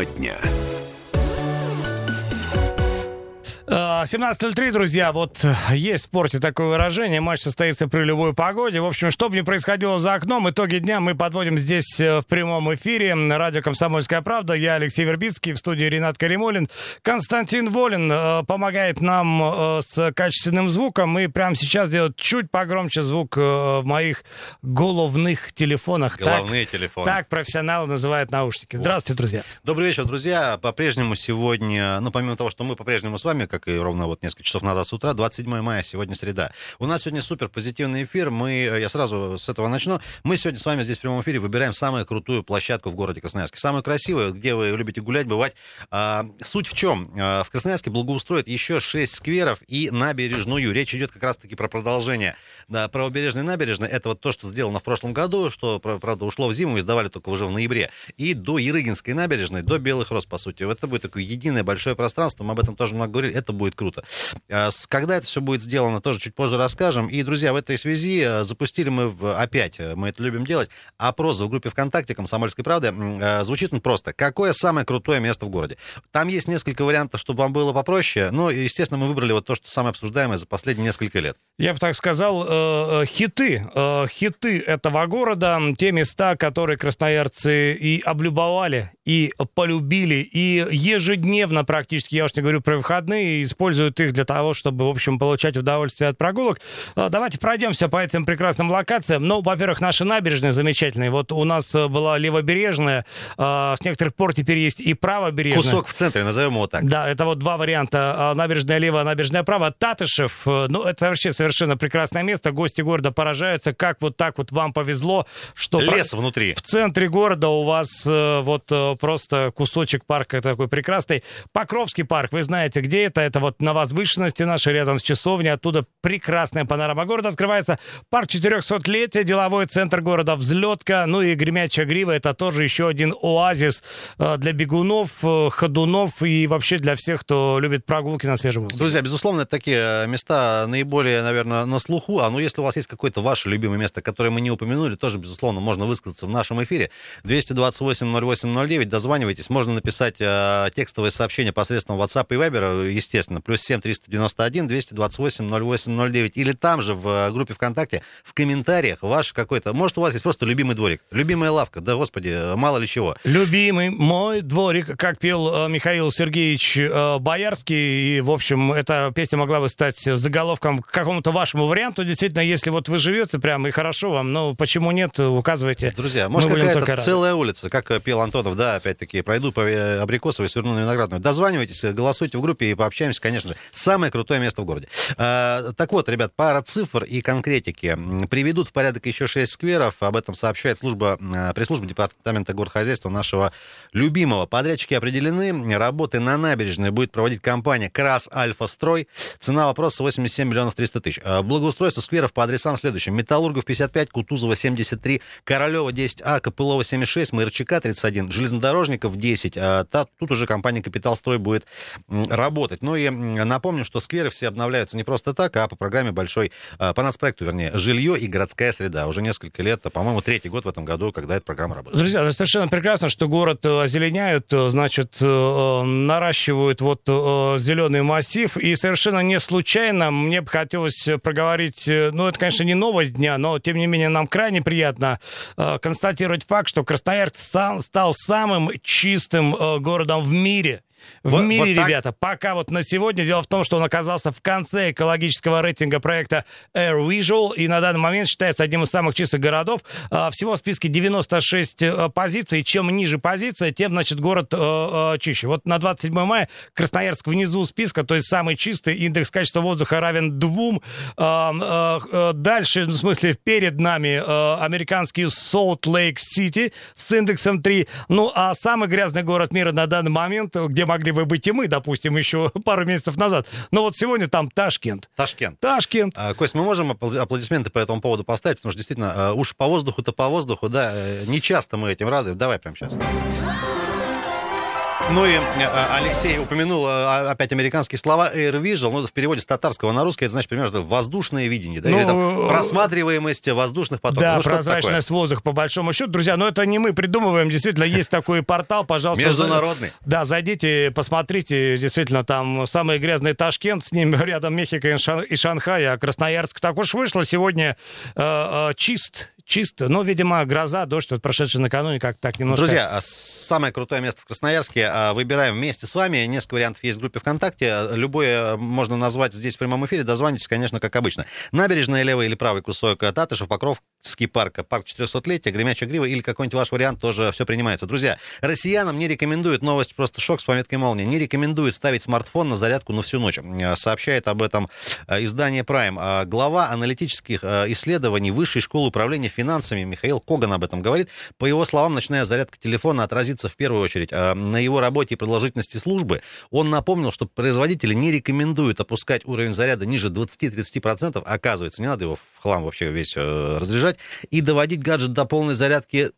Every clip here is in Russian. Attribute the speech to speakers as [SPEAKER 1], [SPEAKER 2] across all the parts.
[SPEAKER 1] Тема дня.
[SPEAKER 2] 17.03, друзья, вот есть в спорте такое выражение, матч состоится при любой погоде. В общем, что бы ни происходило за окном, итоги дня мы подводим здесь э, в прямом эфире. Радио «Комсомольская правда». Я Алексей Вербицкий, в студии Ренат Каримулин. Константин Волин э, помогает нам э, с качественным звуком и прямо сейчас делает чуть погромче звук в моих головных телефонах.
[SPEAKER 3] Головные
[SPEAKER 2] так,
[SPEAKER 3] телефоны.
[SPEAKER 2] Так профессионалы называют наушники. Здравствуйте, друзья.
[SPEAKER 3] Добрый вечер, друзья. По-прежнему сегодня, ну, помимо того, что мы по-прежнему с вами, как и ровно вот несколько часов назад с утра, 27 мая, сегодня среда. У нас сегодня супер позитивный эфир. Мы, я сразу с этого начну. Мы сегодня с вами здесь в прямом эфире выбираем самую крутую площадку в городе Красноярске. Самую красивую, где вы любите гулять, бывать. А, суть в чем? А, в Красноярске благоустроят еще 6 скверов и набережную. Речь идет как раз-таки про продолжение да, правобережной набережной. Это вот то, что сделано в прошлом году, что, правда, ушло в зиму и сдавали только уже в ноябре. И до Ерыгинской набережной, до Белых Роз, по сути. Это будет такое единое большое пространство. Мы об этом тоже много говорили. Это будет круто. А, когда это все будет сделано, тоже чуть позже расскажем. И, друзья, в этой связи э, запустили мы в, опять, э, мы это любим делать, опрос в группе ВКонтакте «Комсомольской правды». Э, звучит он просто. Какое самое крутое место в городе? Там есть несколько вариантов, чтобы вам было попроще. Но, естественно, мы выбрали вот то, что самое обсуждаемое за последние несколько лет.
[SPEAKER 2] Я бы так сказал, хиты. Хиты этого города, те места, которые красноярцы и облюбовали, и полюбили, и ежедневно практически, я уж не говорю про выходные, используют их для того, чтобы, в общем, получать удовольствие от прогулок. А, давайте пройдемся по этим прекрасным локациям. Ну, во-первых, наши набережные замечательные. Вот у нас э, была левобережная, а, с некоторых пор теперь есть и правобережная.
[SPEAKER 3] Кусок в центре, назовем его так.
[SPEAKER 2] Да, это вот два варианта. А, набережная лево, набережная право. Татышев, э, ну, это вообще совершенно прекрасное место. Гости города поражаются, как вот так вот вам повезло, что...
[SPEAKER 3] Лес внутри.
[SPEAKER 2] В центре города у вас э, вот просто кусочек парка такой прекрасный. Покровский парк, вы знаете, где это? Это вот на возвышенности нашей, рядом с часовней. Оттуда прекрасная панорама города открывается. Парк 400-летия, деловой центр города Взлетка. Ну и Гремячая Грива. Это тоже еще один оазис э, для бегунов, э, ходунов и вообще для всех, кто любит прогулки на свежем воздухе.
[SPEAKER 3] Друзья, безусловно, это такие э, места наиболее, наверное, на слуху. А ну, если у вас есть какое-то ваше любимое место, которое мы не упомянули, тоже, безусловно, можно высказаться в нашем эфире. 228-08-09, дозванивайтесь. Можно написать текстовое сообщение посредством WhatsApp и Viber, естественно, плюс 7 391 228 08 09. Или там же в э, группе ВКонтакте в комментариях ваш какой-то... Может, у вас есть просто любимый дворик, любимая лавка, да, господи, мало ли чего.
[SPEAKER 2] Любимый мой дворик, как пел э, Михаил Сергеевич э, Боярский. И, в общем, эта песня могла бы стать заголовком к какому-то вашему варианту. Действительно, если вот вы живете прямо и хорошо вам, ну, почему нет, указывайте.
[SPEAKER 3] Друзья, может, какая-то целая улица, как пел Антонов, да, опять-таки, пройду по Абрикосовой, сверну на Виноградную. Дозванивайтесь, голосуйте в группе и пообщаемся, конечно же. Самое крутое место в городе. А, так вот, ребят, пара цифр и конкретики. Приведут в порядок еще 6 скверов. Об этом сообщает служба, а, пресс-служба Департамента горхозяйства нашего любимого. Подрядчики определены. Работы на набережной будет проводить компания «Крас Альфа Строй». Цена вопроса 87 миллионов 300 тысяч. А, благоустройство скверов по адресам следующим. Металлургов 55, Кутузова 73, Королева 10А, Копылова 76, Мырчака 31, Железнодорожников 10. Тут уже компания «Капитал Строй» будет работать. Ну и напомню, что скверы все обновляются не просто так, а по программе большой, а, по нацпроекту, вернее, жилье и городская среда. Уже несколько лет, по-моему, третий год в этом году, когда эта программа работает.
[SPEAKER 2] Друзья, совершенно прекрасно, что город э, озеленяют, э, значит, э, наращивают вот зеленый массив, и совершенно не случайно мне бы хотелось проговорить, ну, это, конечно, не новость дня, но, тем не менее, нам крайне приятно констатировать факт, что Красноярск стал самым чистым городом в мире в вот, мире, вот ребята. Пока вот на сегодня. Дело в том, что он оказался в конце экологического рейтинга проекта Air Visual и на данный момент считается одним из самых чистых городов. А, всего в списке 96 э, позиций. Чем ниже позиция, тем, значит, город э, э, чище. Вот на 27 мая Красноярск внизу списка, то есть самый чистый индекс качества воздуха равен двум. А, дальше, в смысле, перед нами американский Salt Lake City с индексом 3. Ну, а самый грязный город мира на данный момент, где могли бы быть и мы, допустим, еще пару месяцев назад. Но вот сегодня там Ташкент.
[SPEAKER 3] Ташкент.
[SPEAKER 2] Ташкент.
[SPEAKER 3] А, Кость, мы можем аплодисменты по этому поводу поставить, потому что действительно, а, уж по воздуху-то по воздуху, да, э, не часто мы этим рады. Давай прямо сейчас. Ну и э, Алексей упомянул э, опять американские слова Air Visual, ну, в переводе с татарского на русский, это значит примерно воздушное видение, да, ну, или там просматриваемость воздушных потоков.
[SPEAKER 2] Да, ну, прозрачность воздуха, по большому счету. Друзья, но это не мы придумываем, действительно, есть такой портал, пожалуйста.
[SPEAKER 3] Международный.
[SPEAKER 2] Да, зайдите, посмотрите, действительно, там самый грязный Ташкент, с ним рядом Мехико и Шанхай, а Красноярск так уж вышло сегодня э, э, чист, чисто. Но, видимо, гроза, дождь, вот прошедший накануне, как так немножко...
[SPEAKER 3] Друзья, а самое крутое место в Красноярске а, выбираем вместе с вами. Несколько вариантов есть в группе ВКонтакте. Любое можно назвать здесь в прямом эфире. Дозвонитесь, конечно, как обычно. Набережная, левый или правый кусок Татышев, Покров, ски-парка, парк 400-летия, Гремячая Грива или какой-нибудь ваш вариант тоже все принимается. Друзья, россиянам не рекомендуют, новость просто шок с пометкой молнии, не рекомендуют ставить смартфон на зарядку на всю ночь. Э, сообщает об этом э, издание Prime. А глава аналитических э, исследований Высшей школы управления финансами Михаил Коган об этом говорит. По его словам, ночная зарядка телефона отразится в первую очередь на его работе и продолжительности службы. Он напомнил, что производители не рекомендуют опускать уровень заряда ниже 20-30%. Оказывается, не надо его в хлам вообще весь разряжать заряжать. И доводить гаджет до полной зарядки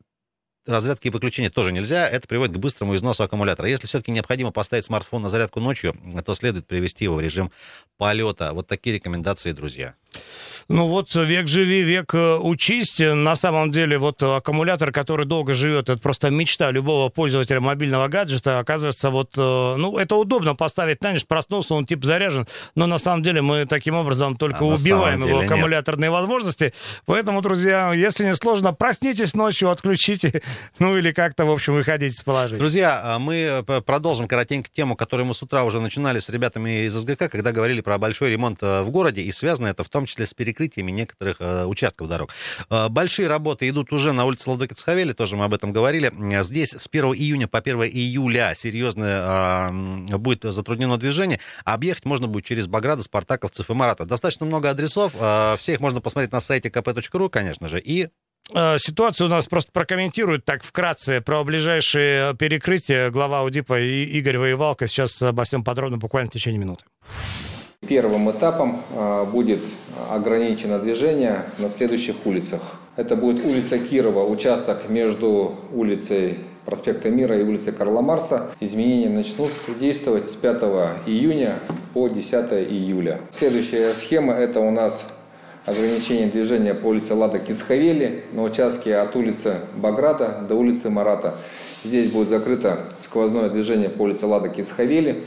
[SPEAKER 3] разрядки и выключения тоже нельзя. Это приводит к быстрому износу аккумулятора. Если все-таки необходимо поставить смартфон на зарядку ночью, то следует привести его в режим полета. Вот такие рекомендации, друзья.
[SPEAKER 2] Ну вот век живи, век э, учись. На самом деле вот аккумулятор, который долго живет, это просто мечта любого пользователя мобильного гаджета. Оказывается, вот, э, ну, это удобно поставить на ночь, проснулся, он типа заряжен, но на самом деле мы таким образом только а убиваем его аккумуляторные нет. возможности. Поэтому, друзья, если не сложно, проснитесь ночью, отключите, ну или как-то, в общем, выходите из положения.
[SPEAKER 3] Друзья, а мы э, продолжим коротенько тему, которую мы с утра уже начинали с ребятами из СГК, когда говорили про большой ремонт в городе, и связано это в том числе с перекрытиями некоторых э, участков дорог. Э, большие работы идут уже на улице Ладоки Цхавели, тоже мы об этом говорили. Здесь с 1 июня по 1 июля серьезно э, будет затруднено движение. Объехать можно будет через Баграда, Спартаковцев и Марата. Достаточно много адресов. Э, все их можно посмотреть на сайте kp.ru, конечно же, и
[SPEAKER 2] э, Ситуацию у нас просто прокомментируют так вкратце про ближайшие перекрытия глава УДИПа Игорь Воевалко. Сейчас обо всем подробно, буквально в течение минуты.
[SPEAKER 1] Первым этапом а, будет ограничено движение на следующих улицах. Это будет улица Кирова, участок между улицей проспекта Мира и улицей Карла Марса. Изменения начнут действовать с 5 июня по 10 июля. Следующая схема – это у нас ограничение движения по улице Лада Кицхавели на участке от улицы Баграта до улицы Марата. Здесь будет закрыто сквозное движение по улице Лада Кицхавели.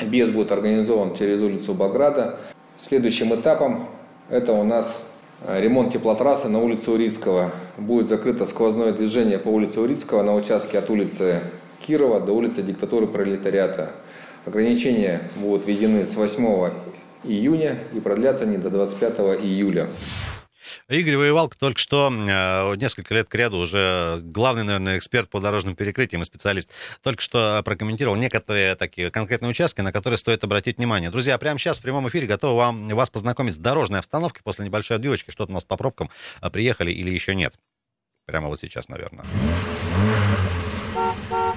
[SPEAKER 1] Без будет организован через улицу Баграта. Следующим этапом это у нас э, ремонт теплотрассы на улице Урицкого. Будет закрыто сквозное движение по улице Урицкого на участке от улицы Кирова до улицы диктатуры пролетариата. Ограничения будут введены с 8 июня и продлятся они до 25 июля.
[SPEAKER 3] Игорь Воевалко только что э, несколько лет к ряду уже главный, наверное, эксперт по дорожным перекрытиям и специалист, только что прокомментировал некоторые такие конкретные участки, на которые стоит обратить внимание. Друзья, прямо сейчас в прямом эфире готовы вам, вас познакомить с дорожной обстановкой после небольшой отбивочки. Что-то у нас по пробкам э, приехали или еще нет. Прямо вот сейчас, наверное.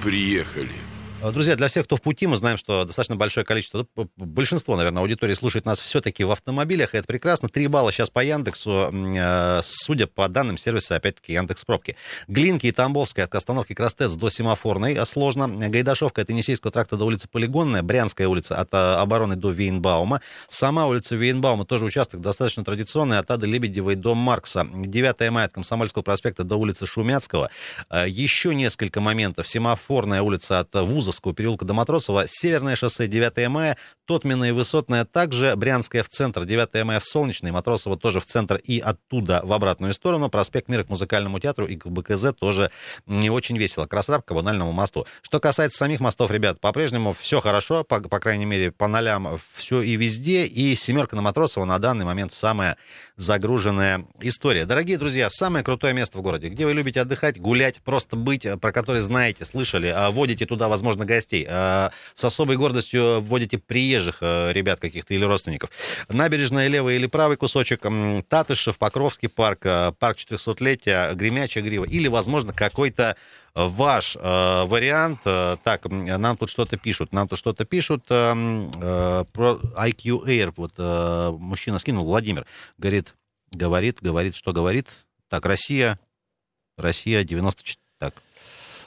[SPEAKER 4] Приехали.
[SPEAKER 3] Э, друзья, для всех, кто в пути, мы знаем, что достаточно большое количество, большинство, наверное, аудитории слушает нас все-таки в автомобилях, и это прекрасно. Три балла сейчас по Яндексу, э, судя по данным сервиса, опять-таки, Яндекс Пробки. Глинки и Тамбовская от остановки Крастец до Семафорной э, сложно. Гайдашовка от Енисейского тракта до улицы Полигонная. Брянская улица от обороны до Вейнбаума. Сама улица Вейнбаума тоже участок достаточно традиционный от Ады Лебедевой до Маркса. 9 мая от Комсомольского проспекта до улицы Шумяцкого. Еще несколько моментов. Семафорная улица от Вуза Кутузовского переулка до Матросова, Северное шоссе 9 мая, Тотмина и Высотная также, Брянская в центр, 9 мая в Солнечный, Матросова тоже в центр и оттуда в обратную сторону, проспект Мира к музыкальному театру и к БКЗ тоже не очень весело, Красраб к коммунальному мосту. Что касается самих мостов, ребят, по-прежнему все хорошо, по, по крайней мере, по нолям все и везде, и семерка на Матросова на данный момент самая загруженная история. Дорогие друзья, самое крутое место в городе, где вы любите отдыхать, гулять, просто быть, про которое знаете, слышали, а водите туда, возможно, гостей. А, с особой гордостью вводите приезжих э, ребят каких-то или родственников. Набережная левый или правый кусочек, Татышев, Покровский парк, э, парк 400-летия, Гремячая грива или, возможно, какой-то ваш э, вариант. Э, так, нам тут что-то пишут, нам тут что-то пишут э, э, про IQ Air. Вот э, мужчина скинул, Владимир, говорит, говорит, говорит, что говорит. Так, Россия, Россия 94, так,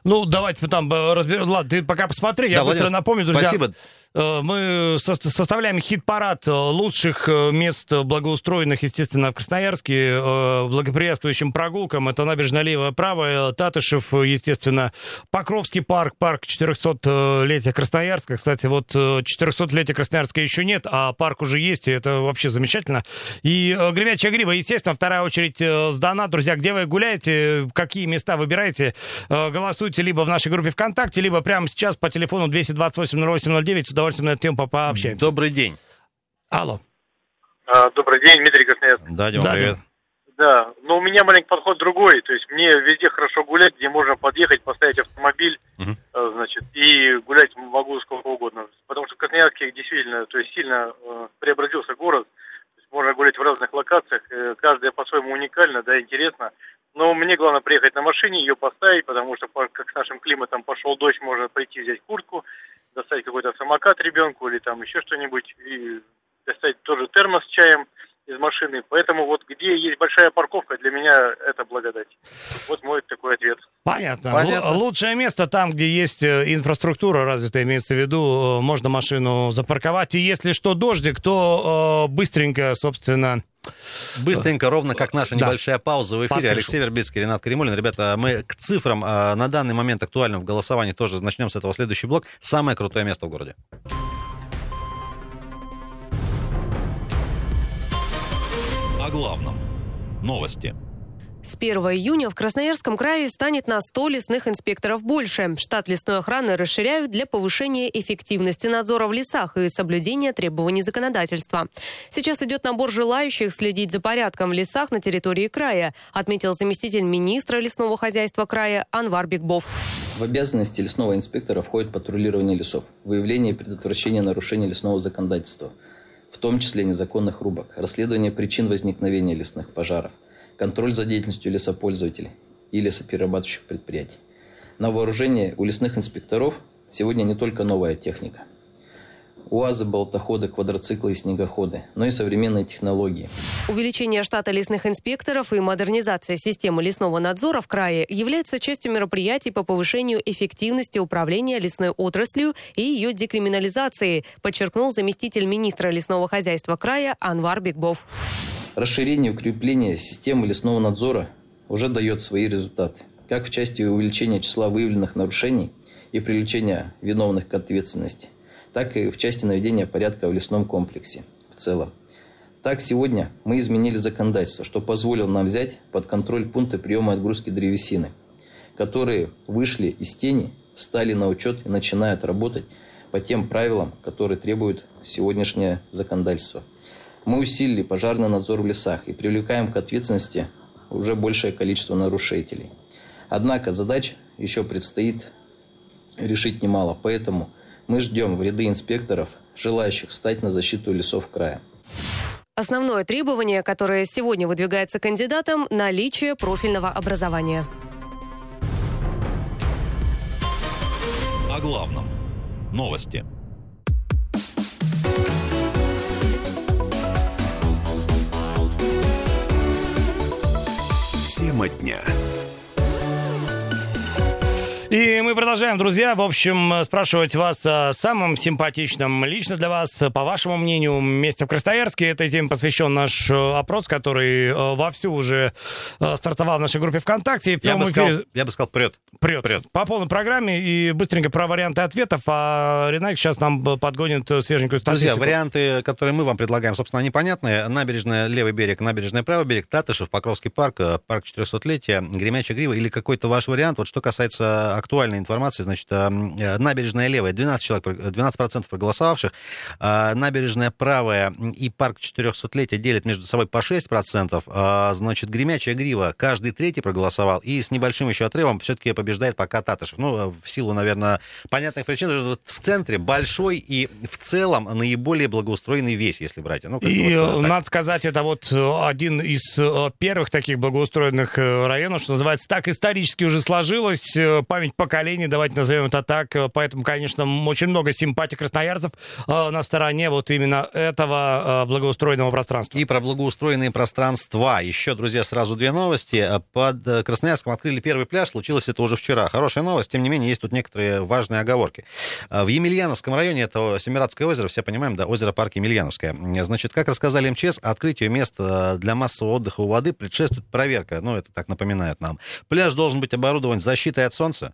[SPEAKER 2] Ну, давайте там разберем. Ладно, ты пока посмотри, я да, быстро Владимир, напомню, друзья.
[SPEAKER 3] Спасибо.
[SPEAKER 2] Э, мы составляем хит-парад э, лучших э, мест благоустроенных, естественно, в Красноярске, благоприятствующим прогулкам. Это набережная левая, правая, Татышев, естественно, Покровский парк, парк 400-летия Красноярска. Кстати, вот 400-летия Красноярска еще нет, а парк уже есть, и это вообще замечательно. И Гремячая грива, естественно, вторая очередь сдана. Друзья, где вы гуляете, какие места выбираете, голосуйте либо в нашей группе ВКонтакте, либо прямо сейчас по телефону 228 08 09 удовольствием на эту тему пообщаемся.
[SPEAKER 3] Добрый день.
[SPEAKER 2] Алло.
[SPEAKER 4] А, добрый день, Дмитрий Красноярск.
[SPEAKER 3] Да, Дима, да, привет.
[SPEAKER 4] Да, но у меня маленький подход другой. То есть мне везде хорошо гулять, где можно подъехать, поставить автомобиль, uh-huh. значит, и гулять могу сколько угодно. Потому что в Красноярске действительно, то есть сильно э, преобразился город. То есть можно гулять в разных локациях, э, каждая по-своему уникальна, да, интересно. Но мне главное приехать на машине, ее поставить, потому что как с нашим климатом пошел дождь, можно прийти взять куртку, достать какой-то самокат ребенку или там еще что-нибудь, и достать тоже термос с чаем из машины. Поэтому вот где есть большая парковка, для меня это благодать. Вот мой такой ответ.
[SPEAKER 2] Понятно. Понятно. лучшее место там, где есть э, инфраструктура развитая, имеется в виду, э, можно машину запарковать. И если что, дождик, то э, быстренько, собственно,
[SPEAKER 3] Быстренько, ровно как наша да. небольшая пауза в эфире. Подпишу. Алексей Вербицкий, Ренат Каримулин. Ребята, мы к цифрам а, на данный момент актуальным в голосовании тоже начнем с этого следующий блок. Самое крутое место в городе.
[SPEAKER 5] О главном. Новости.
[SPEAKER 6] С 1 июня в Красноярском крае станет на 100 лесных инспекторов больше. Штат лесной охраны расширяют для повышения эффективности надзора в лесах и соблюдения требований законодательства. Сейчас идет набор желающих следить за порядком в лесах на территории края, отметил заместитель министра лесного хозяйства края Анвар Бекбов.
[SPEAKER 7] В обязанности лесного инспектора входит патрулирование лесов, выявление и предотвращение нарушений лесного законодательства, в том числе незаконных рубок, расследование причин возникновения лесных пожаров – контроль за деятельностью лесопользователей и лесоперерабатывающих предприятий. На вооружение у лесных инспекторов сегодня не только новая техника. УАЗы, болотоходы, квадроциклы и снегоходы, но и современные технологии.
[SPEAKER 6] Увеличение штата лесных инспекторов и модернизация системы лесного надзора в крае является частью мероприятий по повышению эффективности управления лесной отраслью и ее декриминализации, подчеркнул заместитель министра лесного хозяйства края Анвар Бекбов.
[SPEAKER 7] Расширение и укрепление системы лесного надзора уже дает свои результаты, как в части увеличения числа выявленных нарушений и привлечения виновных к ответственности, так и в части наведения порядка в лесном комплексе в целом. Так, сегодня мы изменили законодательство, что позволило нам взять под контроль пункты приема и отгрузки древесины, которые вышли из тени, встали на учет и начинают работать по тем правилам, которые требует сегодняшнее законодательство – мы усилили пожарный надзор в лесах и привлекаем к ответственности уже большее количество нарушителей. Однако задач еще предстоит решить немало, поэтому мы ждем в ряды инспекторов, желающих встать на защиту лесов края.
[SPEAKER 6] Основное требование, которое сегодня выдвигается кандидатам – наличие профильного образования.
[SPEAKER 5] О главном. Новости. Тема дня.
[SPEAKER 2] И мы продолжаем, друзья, в общем, спрашивать вас о самом симпатичном лично для вас, по вашему мнению, месте в Красноярске. Этой теме посвящен наш э, опрос, который э, вовсю уже э, стартовал в нашей группе ВКонтакте.
[SPEAKER 3] Я бы, сказал, я бы сказал, прет.
[SPEAKER 2] Прет. прет. По полной программе и быстренько про варианты ответов, а Ренат сейчас нам подгонит свеженькую статистику.
[SPEAKER 3] Друзья, варианты, которые мы вам предлагаем, собственно, непонятные. Набережная левый берег, набережная правый берег, Татышев, Покровский парк, парк 400-летия, Гремячая грива или какой-то ваш вариант. Вот что касается актуальной информации, значит, э, набережная левая, 12 человек, 12% проголосовавших, набережная правая и парк 400-летия делят между собой по 6%, а, значит, Гремячая грива, каждый третий проголосовал, и с небольшим еще отрывом все-таки побеждает пока Татышев. Ну, в силу, наверное, понятных причин, что в центре большой и в целом наиболее благоустроенный весь, если брать. Ну,
[SPEAKER 2] и вот, надо сказать, это вот э, один из э, первых таких благоустроенных районов, что называется, так исторически уже сложилось, память поколений, давайте назовем это так. Поэтому, конечно, очень много симпатий красноярцев э, на стороне вот именно этого э, благоустроенного пространства.
[SPEAKER 3] И про благоустроенные пространства. Еще, друзья, сразу две новости. Под Красноярском открыли первый пляж. Случилось это уже вчера. Хорошая новость, тем не менее, есть тут некоторые важные оговорки. В Емельяновском районе, это Семирадское озеро, все понимаем, да, озеро парк Емельяновское. Значит, как рассказали МЧС, открытию мест для массового отдыха у воды предшествует проверка. Ну, это так напоминает нам. Пляж должен быть оборудован защитой от солнца,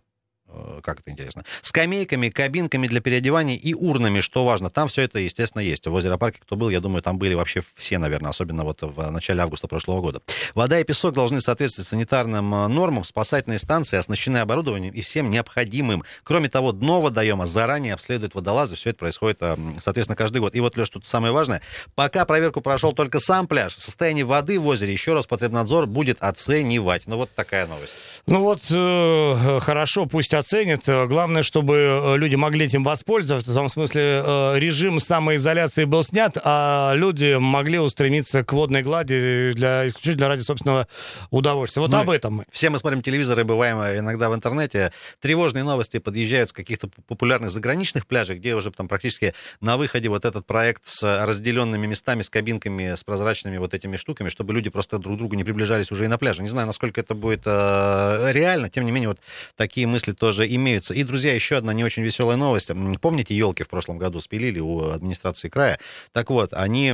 [SPEAKER 3] как это интересно, скамейками, кабинками для переодевания и урнами, что важно. Там все это, естественно, есть. В озеро парке, кто был, я думаю, там были вообще все, наверное, особенно вот в начале августа прошлого года. Вода и песок должны соответствовать санитарным э, нормам. Спасательные станции оснащены оборудованием и всем необходимым. Кроме того, дно водоема заранее обследуют водолазы. Все это происходит, э, соответственно, каждый год. И вот, Леш, тут самое важное. Пока проверку прошел только сам пляж, состояние воды в озере еще раз Потребнадзор будет оценивать. Ну, вот такая новость.
[SPEAKER 2] Ну, вот э, хорошо, пусть оценят. Главное, чтобы э, люди могли этим воспользоваться. В том смысле, э, режим самоизоляции был снят, а люди могли устремиться к водной глади для, исключительно ради собственного удовольствия. Вот мы, об этом мы.
[SPEAKER 3] Все мы смотрим телевизор и бываем иногда в интернете. Тревожные новости подъезжают с каких-то популярных заграничных пляжей, где уже там практически на выходе вот этот проект с разделенными местами, с кабинками, с прозрачными вот этими штуками, чтобы люди просто друг к другу не приближались уже и на пляже. Не знаю, насколько это будет э, реально, тем не менее, вот такие мысли тоже имеются. И, друзья, еще одна не очень веселая новость. Помните, елки в прошлом году спилили у администрации края? Так вот, они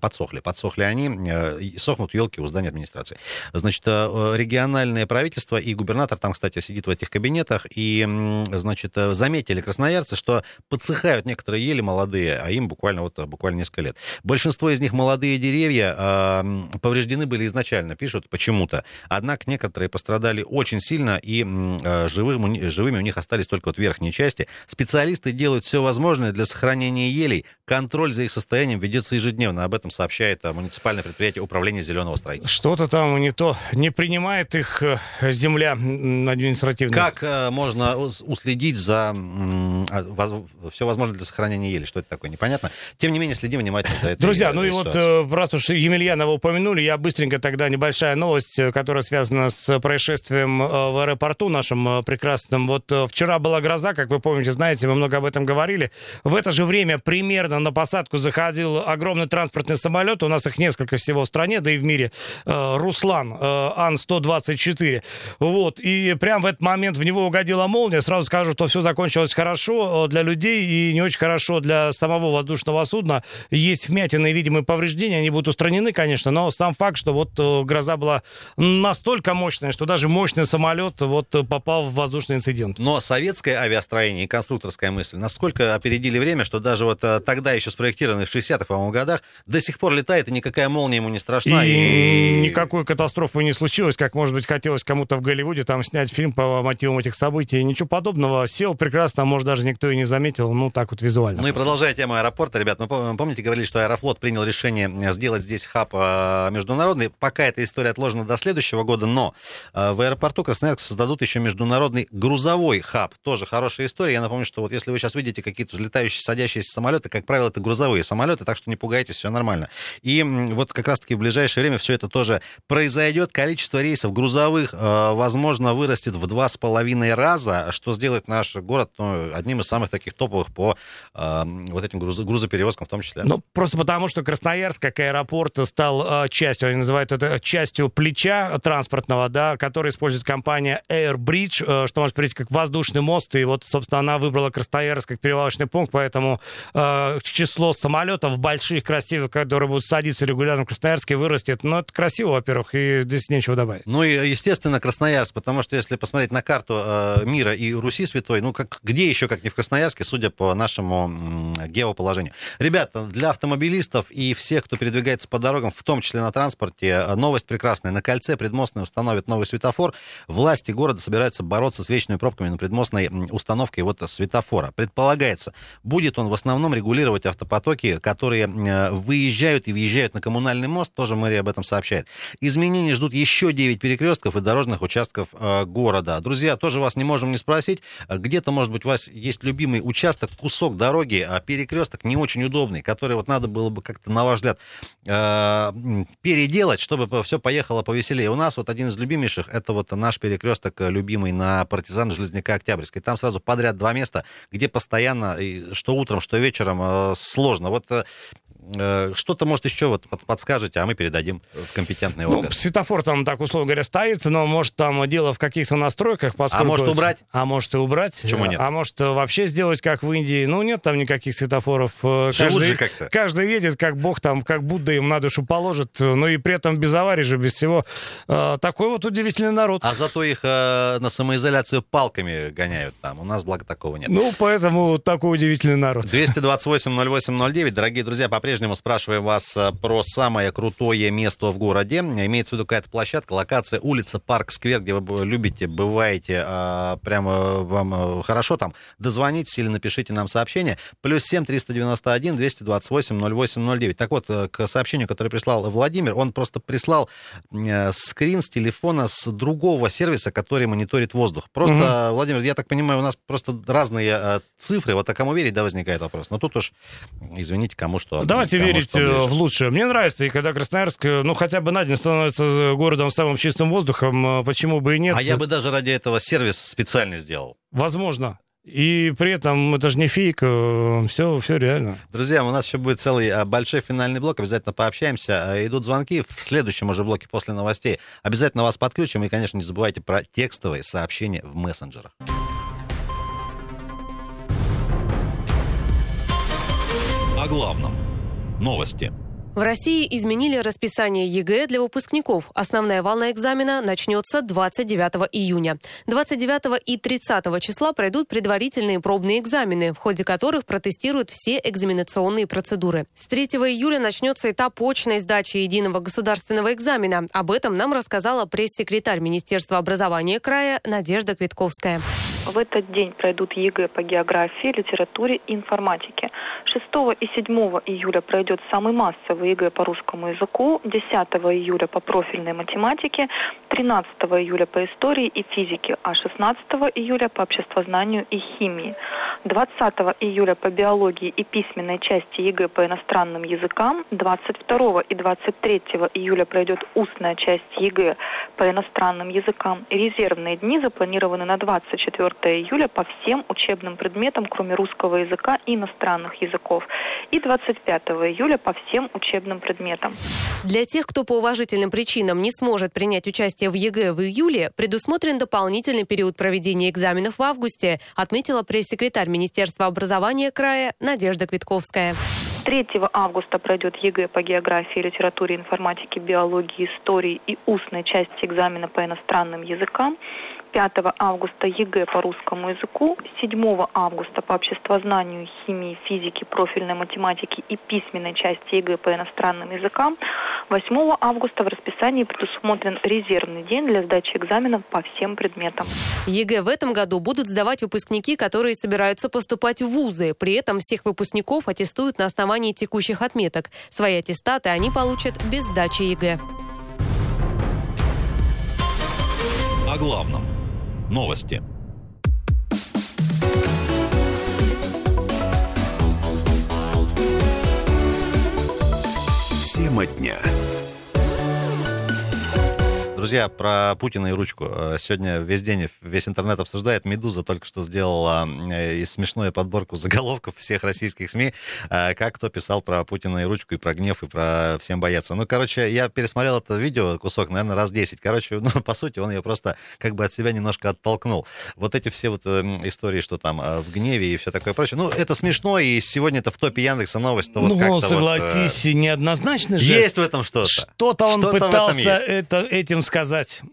[SPEAKER 3] подсохли. Подсохли они, э, сохнут елки у здания администрации. Значит, э, региональное правительство и губернатор там, кстати, сидит в этих кабинетах, и, значит, э, заметили красноярцы, что подсыхают некоторые ели молодые, а им буквально вот буквально несколько лет. Большинство из них молодые деревья а, повреждены были изначально, пишут почему-то. Однако некоторые пострадали очень сильно, и живым, живыми у них остались только вот верхние части. Специалисты делают все возможное для сохранения елей. Контроль за их состоянием ведется ежедневно. Об этом сообщает а, муниципальное предприятие управления зеленого строительства.
[SPEAKER 2] Что-то там не то. Не принимает их э, земля административная.
[SPEAKER 3] Как э, можно уследить за а, все возможное для сохранения ели? Что это такое? Непонятно. Тем не менее, следим внимательно за
[SPEAKER 2] это. Друзья, ну и вот э, раз уж Емельянова упомянули, я быстренько тогда небольшая новость, которая связана с происшествием в аэропорту нашем прекрасном. Вот вчера была гроза, как вы помните, знаете, мы много об этом говорили. В это же время примерно на посадку заходил огромный транспортный самолет. У нас их несколько всего в стране, да и в мире. Э, Руслан, э, Ан-124. Вот. И прямо в этот момент в него угодила молния. Сразу скажу, что все закончилось хорошо э, для людей и не очень хорошо для самого воздушного судна. Есть вмятины, видимые повреждения. Они будут устранены, конечно, но сам факт, что вот гроза была настолько мощная, что даже мощный самолет вот попал в воздушный инцидент.
[SPEAKER 3] Но советское авиастроение и конструкторская мысль насколько опередили время, что даже вот э, тогда еще спроектированный в 60-х, по-моему, годах, до сих пор летает, и никакая молния ему не страшна.
[SPEAKER 2] И, и... никакой катастрофы не случилось, как, может быть, хотелось кому-то в Голливуде там снять фильм по мотивам этих событий. Ничего подобного. Сел прекрасно, может, даже никто и не заметил, ну, так вот визуально.
[SPEAKER 3] Ну и продолжая тему аэропорта, ребят, мы помните, говорили, что Аэрофлот принял решение э, сделать здесь хаб э, международный. Пока эта история отложена до следующего года, но в аэропорту Красноярск создадут еще международный грузовой хаб. Тоже хорошая история. Я напомню, что вот если вы сейчас видите какие-то взлетающие, садящиеся самолеты, как правило, это грузовые самолеты, так что не пугайтесь, все нормально. И вот как раз-таки в ближайшее время все это тоже произойдет. Количество рейсов грузовых, э, возможно, вырастет в два с половиной раза, что сделает наш город ну, одним из самых таких топовых по э, вот этим груз, грузоперевозкам в том числе.
[SPEAKER 2] Ну, просто потому, что Красноярск, как аэропорт, стал э, частью, они называют это частью плеча транспортного, да, который использует компания Airbridge, что может прийти как воздушный мост, и вот, собственно, она выбрала Красноярск как перевалочный пункт, поэтому э, число самолетов больших, красивых, которые будут садиться регулярно в Красноярске, вырастет. Ну, это красиво, во-первых, и здесь нечего добавить.
[SPEAKER 3] Ну, и, естественно, Красноярск, потому что если посмотреть на карту э, мира и Руси святой, ну, как, где еще, как не в Красноярске, судя по нашему геоположению. Ребята, для автомобилистов и всех, кто передвигается по дорогам, в том числе на транспорте, э, новость прекрасная. На кольце предмостной установят новый светофор. Власти города собираются бороться с вечными пробками на предмостной установкой вот светофора. Предполагается, будет он в основном регулировать автопотоки, которые э, выезжают и въезжают на коммунальный мост, тоже мэрия об этом сообщает. Изменения ждут еще 9 перекрестков и дорожных участков э, города. Друзья, тоже вас не можем не спросить, где-то, может быть, у вас есть любимый участок, кусок дороги, а перекресток не очень удобный, который вот надо было бы как-то, на ваш взгляд, э, переделать, чтобы все поехало повеселее. У нас вот один из любимейших, это вот наш перекресток любимый на партизан Железняка Октябрьской. Там сразу подряд два места, где постоянно, что утром, что вечером, э, сложно. Вот э, что-то, может, еще вот подскажете, а мы передадим в компетентный орган.
[SPEAKER 2] Ну, светофор там, так условно говоря, стоит, но может там дело в каких-то настройках, поскольку...
[SPEAKER 3] А может убрать?
[SPEAKER 2] А может и убрать.
[SPEAKER 3] Почему нет?
[SPEAKER 2] А может вообще сделать, как в Индии. Ну, нет там никаких светофоров.
[SPEAKER 3] Живут
[SPEAKER 2] каждый,
[SPEAKER 3] же как-то.
[SPEAKER 2] Каждый едет, как бог там, как Будда им на душу положит. Ну и при этом без аварий же, без всего. Э, такой вот удивительный народ.
[SPEAKER 3] А зато их э, на самоизоляцию палками гоняют там. У нас, благо, такого нет.
[SPEAKER 2] Ну, поэтому такой удивительный народ.
[SPEAKER 3] 228-08-09. Дорогие друзья, по-прежнему спрашиваем вас э, про самое крутое место в городе. Имеется в виду какая-то площадка, локация, улица, парк, сквер, где вы любите, бываете, а, прямо вам э, хорошо там. Дозвонитесь или напишите нам сообщение. Плюс 7 391 228 08 09. Так вот, э, к сообщению, которое прислал Владимир, он просто прислал скрин с телефона с другого сервиса, который мониторит воздух. Просто, угу. Владимир, я так понимаю, у нас просто разные цифры. Вот а кому верить, да, возникает вопрос. Но тут уж, извините, кому что.
[SPEAKER 2] Давайте верить э, в лучшее. Мне нравится, и когда Красноярск, э, ну, хотя бы на день становится городом с самым чистым воздухом, э, почему бы и нет.
[SPEAKER 3] А я бы даже ради этого сервис специально сделал.
[SPEAKER 2] Возможно. И при этом это же не фейк, все, все реально.
[SPEAKER 3] Друзья, у нас еще будет целый большой финальный блок, обязательно пообщаемся. Идут звонки в следующем уже блоке после новостей. Обязательно вас подключим и, конечно, не забывайте про текстовые сообщения в мессенджерах.
[SPEAKER 5] О главном. Новости.
[SPEAKER 6] В России изменили расписание ЕГЭ для выпускников. Основная волна экзамена начнется 29 июня. 29 и 30 числа пройдут предварительные пробные экзамены, в ходе которых протестируют все экзаменационные процедуры. С 3 июля начнется этап очной сдачи единого государственного экзамена. Об этом нам рассказала пресс-секретарь Министерства образования края Надежда Квитковская.
[SPEAKER 8] В этот день пройдут ЕГЭ по географии, литературе и информатике. 6 и 7 июля пройдет самый массовый ЕГЭ по русскому языку, 10 июля по профильной математике, 13 июля по истории и физике, а 16 июля по обществознанию и химии. 20 июля по биологии и письменной части ЕГЭ по иностранным языкам, 22 и 23 июля пройдет устная часть ЕГЭ по иностранным языкам. Резервные дни запланированы на 24 июля по всем учебным предметам, кроме русского языка и иностранных языков. И 25 июля по всем учебным учебным предметам.
[SPEAKER 6] Для тех, кто по уважительным причинам не сможет принять участие в ЕГЭ в июле, предусмотрен дополнительный период проведения экзаменов в августе, отметила пресс-секретарь Министерства образования края Надежда Квитковская.
[SPEAKER 8] 3 августа пройдет ЕГЭ по географии, литературе, информатике, биологии, истории и устной части экзамена по иностранным языкам. 5 августа ЕГЭ по русскому языку, 7 августа по обществознанию, химии, физике, профильной математике и письменной части ЕГЭ по иностранным языкам, 8 августа в расписании предусмотрен резервный день для сдачи экзаменов по всем предметам.
[SPEAKER 6] ЕГЭ в этом году будут сдавать выпускники, которые собираются поступать в вузы. При этом всех выпускников аттестуют на основании текущих отметок. Свои аттестаты они получат без сдачи ЕГЭ.
[SPEAKER 5] О главном. Новости. Тема дня.
[SPEAKER 3] Друзья, про Путина и ручку. Э, сегодня весь день весь интернет обсуждает. «Медуза» только что сделала э, смешную подборку заголовков всех российских СМИ, э, как кто писал про Путина и ручку, и про гнев, и про всем бояться. Ну, короче, я пересмотрел это видео, кусок, наверное, раз 10. Короче, ну, по сути, он ее просто как бы от себя немножко оттолкнул. Вот эти все вот истории, что там в гневе и все такое прочее. Ну, это смешно, и сегодня это в топе Яндекса новость.
[SPEAKER 2] Ну, вот согласись, вот, неоднозначно же.
[SPEAKER 3] Есть в этом что-то.
[SPEAKER 2] Что-то он что пытался это, этим сказать.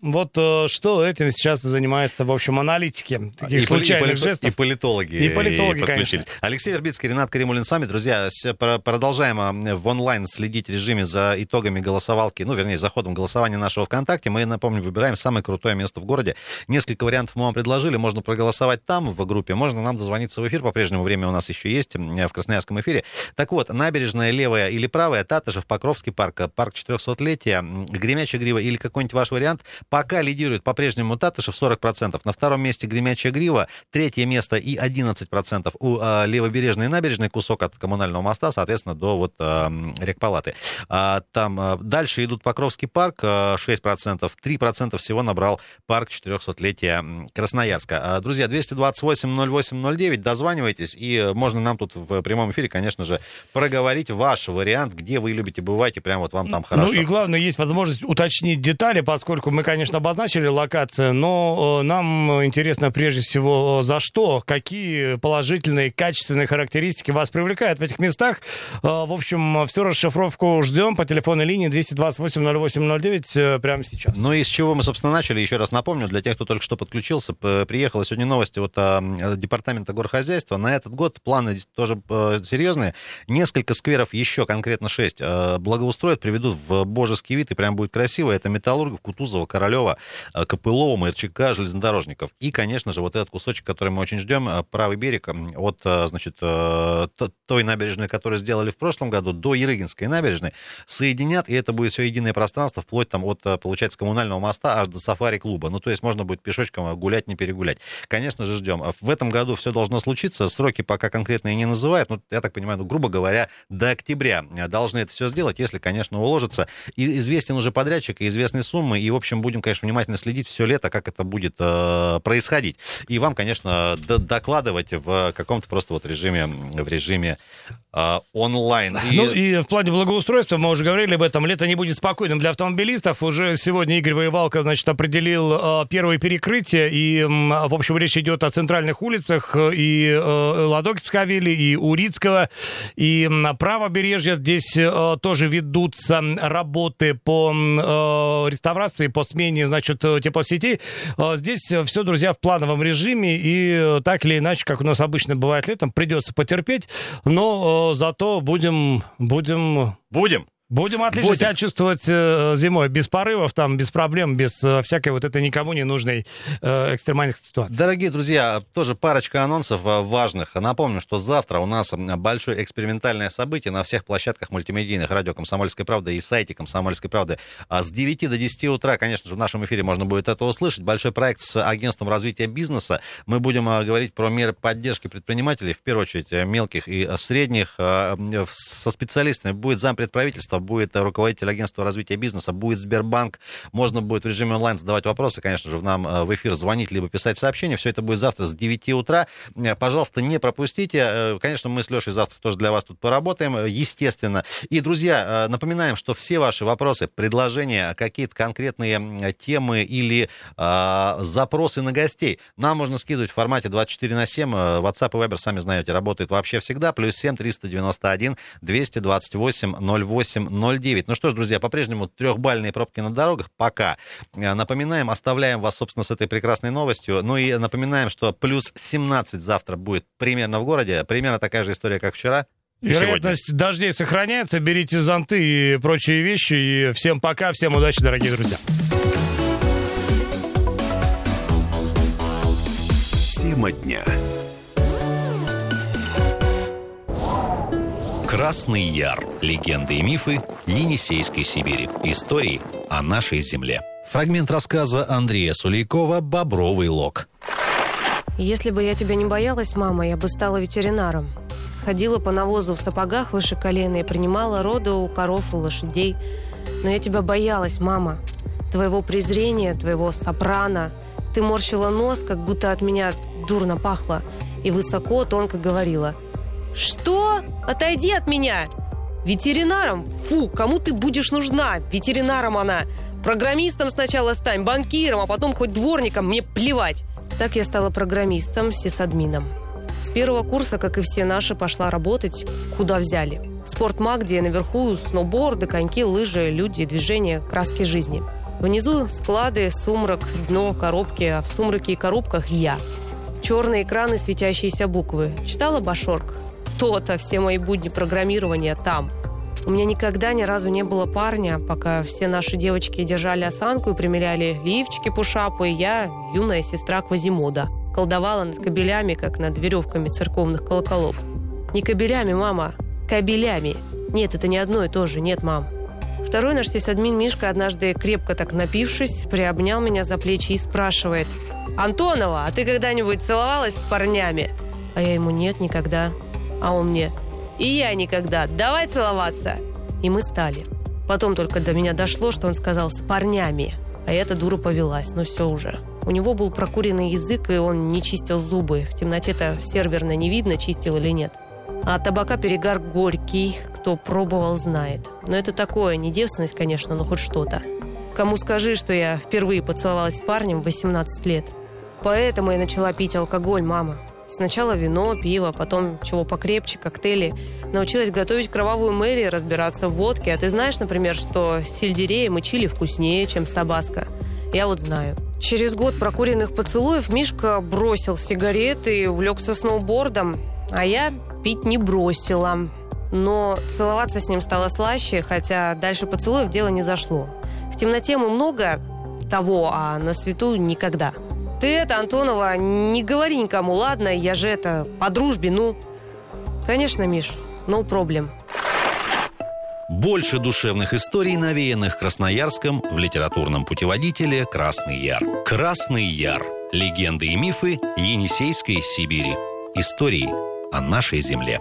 [SPEAKER 2] Вот э, что этим сейчас занимается, в общем, аналитики таких и случайных
[SPEAKER 3] и,
[SPEAKER 2] жестов.
[SPEAKER 3] И политологи.
[SPEAKER 2] И политологи, и конечно.
[SPEAKER 3] Алексей Вербицкий, Ренат Каримулин с вами. Друзья, продолжаем э, в онлайн следить режиме за итогами голосовалки, ну, вернее, за ходом голосования нашего ВКонтакте. Мы, напомню, выбираем самое крутое место в городе. Несколько вариантов мы вам предложили. Можно проголосовать там, в группе. Можно нам дозвониться в эфир. По-прежнему время у нас еще есть в Красноярском эфире. Так вот, набережная левая или правая, Татышев, Покровский парк, парк 400-летия, Гремячая грива или какой-нибудь ваш ваш вариант. Пока лидирует по-прежнему Татышев 40%. На втором месте Гремячая Грива. Третье место и 11% у э, Левобережной набережной. Кусок от коммунального моста, соответственно, до вот э, Рекпалаты. А, там э, дальше идут Покровский парк, э, 6%. 3% всего набрал парк 400-летия Красноярска. А, друзья, 228-08-09, дозванивайтесь, и можно нам тут в прямом эфире, конечно же, проговорить ваш вариант, где вы любите бывать, и прям вот вам там хорошо.
[SPEAKER 2] Ну и главное, есть возможность уточнить детали, поскольку мы, конечно, обозначили локацию, но э, нам интересно прежде всего, э, за что, какие положительные, качественные характеристики вас привлекают в этих местах. Э, В общем, всю расшифровку ждем по телефонной линии 228-08-09 прямо сейчас.
[SPEAKER 3] Ну и с чего мы, собственно, начали, еще раз напомню, для тех, кто только что подключился, приехала сегодня новости от а, Департамента горхозяйства. На этот год планы тоже серьезные. Несколько скверов, еще конкретно шесть, благоустроят, приведут в божеский вид, и прям будет красиво. Это Металлургов, Кутузова, Королева, э, Копылова, МРЧК, железнодорожников. И, конечно же, вот этот кусочек, который мы очень ждем, э, правый берег от, э, значит, той набережной, которую сделали в прошлом году, до Ерыгинской набережной, соединят, и это будет все единое пространство, вплоть там от, получается, коммунального моста аж до сафари-клуба. Ну, то есть можно будет пешочком гулять, не перегулять. Конечно же, ждем. А В этом году все должно случиться. Сроки пока конкретные не называют. Ну, я так понимаю, ну, грубо говоря, до октября должны это все сделать, если, конечно, уложится. И известен уже подрядчик и известные суммы. И, в общем, будем, конечно, внимательно следить все лето, как это будет э, происходить. И вам, конечно, докладывать в каком-то просто вот режиме, в режиме э, онлайн. И-
[SPEAKER 2] Ну и в плане благоустройства, мы уже говорили об этом, лето не будет спокойным для автомобилистов. Уже сегодня Игорь Воевалко, значит, определил э, первые перекрытия. И, м, в общем, речь идет о центральных улицах э, и э, Ладокинского авили, и Урицкого, и м, правобережья. Здесь э, тоже ведутся работы по э, реставрации, по смене, значит, э, теплосетей. Э, Здесь все, друзья, в плановом режиме. И э, так или иначе, как у нас обычно бывает летом, придется потерпеть. Но э, зато будем, будем
[SPEAKER 3] Будем.
[SPEAKER 2] Будем отлично
[SPEAKER 3] Будем.
[SPEAKER 2] себя чувствовать э, зимой, без порывов, там, без проблем, без э, всякой вот этой никому не нужной э, экстремальных ситуаций.
[SPEAKER 3] Дорогие друзья, тоже парочка анонсов а, важных. Напомню, что завтра у нас большое экспериментальное событие на всех площадках мультимедийных радио «Комсомольской правды» и сайте «Комсомольской правды». А С 9 до 10 утра, конечно же, в нашем эфире можно будет это услышать. Большой проект с агентством развития бизнеса. Мы будем а, говорить про меры поддержки предпринимателей, в первую очередь э, мелких и средних. Со специалистами будет зампред будет э, руководитель агентства развития бизнеса, будет Сбербанк. Можно будет в режиме онлайн задавать вопросы, конечно же, в нам э, в эфир звонить, либо писать сообщения. Все это будет завтра с 9 утра. Э, Пожалуйста, не пропустите. Конечно, мы с Лешей завтра тоже для вас тут поработаем, естественно. И, друзья, напоминаем, что все ваши вопросы, предложения, какие-то конкретные темы или э, запросы на гостей нам можно скидывать в формате 24 на 7. Э, WhatsApp и Viber, сами знаете, работают вообще всегда. Плюс 7 391 228 08 09. Ну что ж, друзья, по-прежнему трехбальные пробки на дорогах пока. Э, Напоминаем, оставляем вас, собственно, с этой прекрасной новостью. Ну и напоминаем, что плюс 17 завтра будет примерно в городе. Примерно такая же история, как вчера. И сегодня.
[SPEAKER 2] Вероятность дождей сохраняется. Берите зонты и прочие вещи. И всем пока, всем удачи, дорогие друзья.
[SPEAKER 5] Тема дня. Красный Яр. Легенды и мифы Енисейской Сибири. Истории о нашей земле.
[SPEAKER 3] Фрагмент рассказа Андрея Сулейкова «Бобровый лог».
[SPEAKER 6] Если бы я тебя не боялась, мама, я бы стала ветеринаром. Ходила по навозу в сапогах выше колена и принимала роды у коров и лошадей. Но я тебя боялась, мама. Твоего презрения, твоего сопрано. Ты морщила нос, как будто от меня дурно пахло. И высоко, тонко говорила. «Что? Отойди от меня!» «Ветеринаром? Фу, кому ты будешь нужна? Ветеринаром она! Программистом сначала стань, банкиром, а потом хоть дворником, мне плевать!» Так я стала программистом, сисадмином. С первого курса, как и все наши, пошла работать, куда взяли. Спортмаг, где наверху сноуборды, коньки, лыжи, люди, движения, краски жизни. Внизу склады, сумрак, дно, коробки, а в сумраке и коробках я. Черные экраны, светящиеся буквы. Читала Башорг? То-то, все мои будни программирования там. У меня никогда ни разу не было парня, пока все наши девочки держали осанку и примеряли лифчики пушапу, и я, юная сестра Квазимода, колдовала над кабелями, как над веревками церковных колоколов. Не кабелями, мама, кабелями. Нет, это не одно и то же, нет, мам. Второй наш сисадмин Мишка однажды крепко так напившись, приобнял меня за плечи и спрашивает. «Антонова, а ты когда-нибудь целовалась с парнями?» А я ему «Нет, никогда». А он мне «И я никогда. Давай целоваться». И мы стали. Потом только до меня дошло, что он сказал «с парнями». А эта дура повелась. Ну все уже. У него был прокуренный язык, и он не чистил зубы. В темноте-то серверно не видно, чистил или нет. А от табака перегар горький, кто пробовал, знает. Но это такое, не девственность, конечно, но хоть что-то. Кому скажи, что я впервые поцеловалась с парнем в 18 лет. Поэтому я начала пить алкоголь, мама. Сначала вино, пиво, потом чего покрепче, коктейли. Научилась готовить кровавую Мэри, разбираться в водке. А ты знаешь, например, что сельдереем и чили вкуснее, чем с табаско? Я вот знаю. Через год прокуренных поцелуев Мишка бросил сигареты и увлекся сноубордом. А я пить не бросила. Но целоваться с ним стало слаще, хотя дальше поцелуев дело не зашло. В темноте мы много того, а на свету никогда. Ты это, Антонова, не говори никому, ладно? Я же это, по дружбе, ну... Конечно, Миш, no problem.
[SPEAKER 5] Больше душевных историй, навеянных Красноярском в литературном путеводителе «Красный Яр». «Красный Яр. Легенды и мифы Енисейской Сибири. Истории о нашей земле».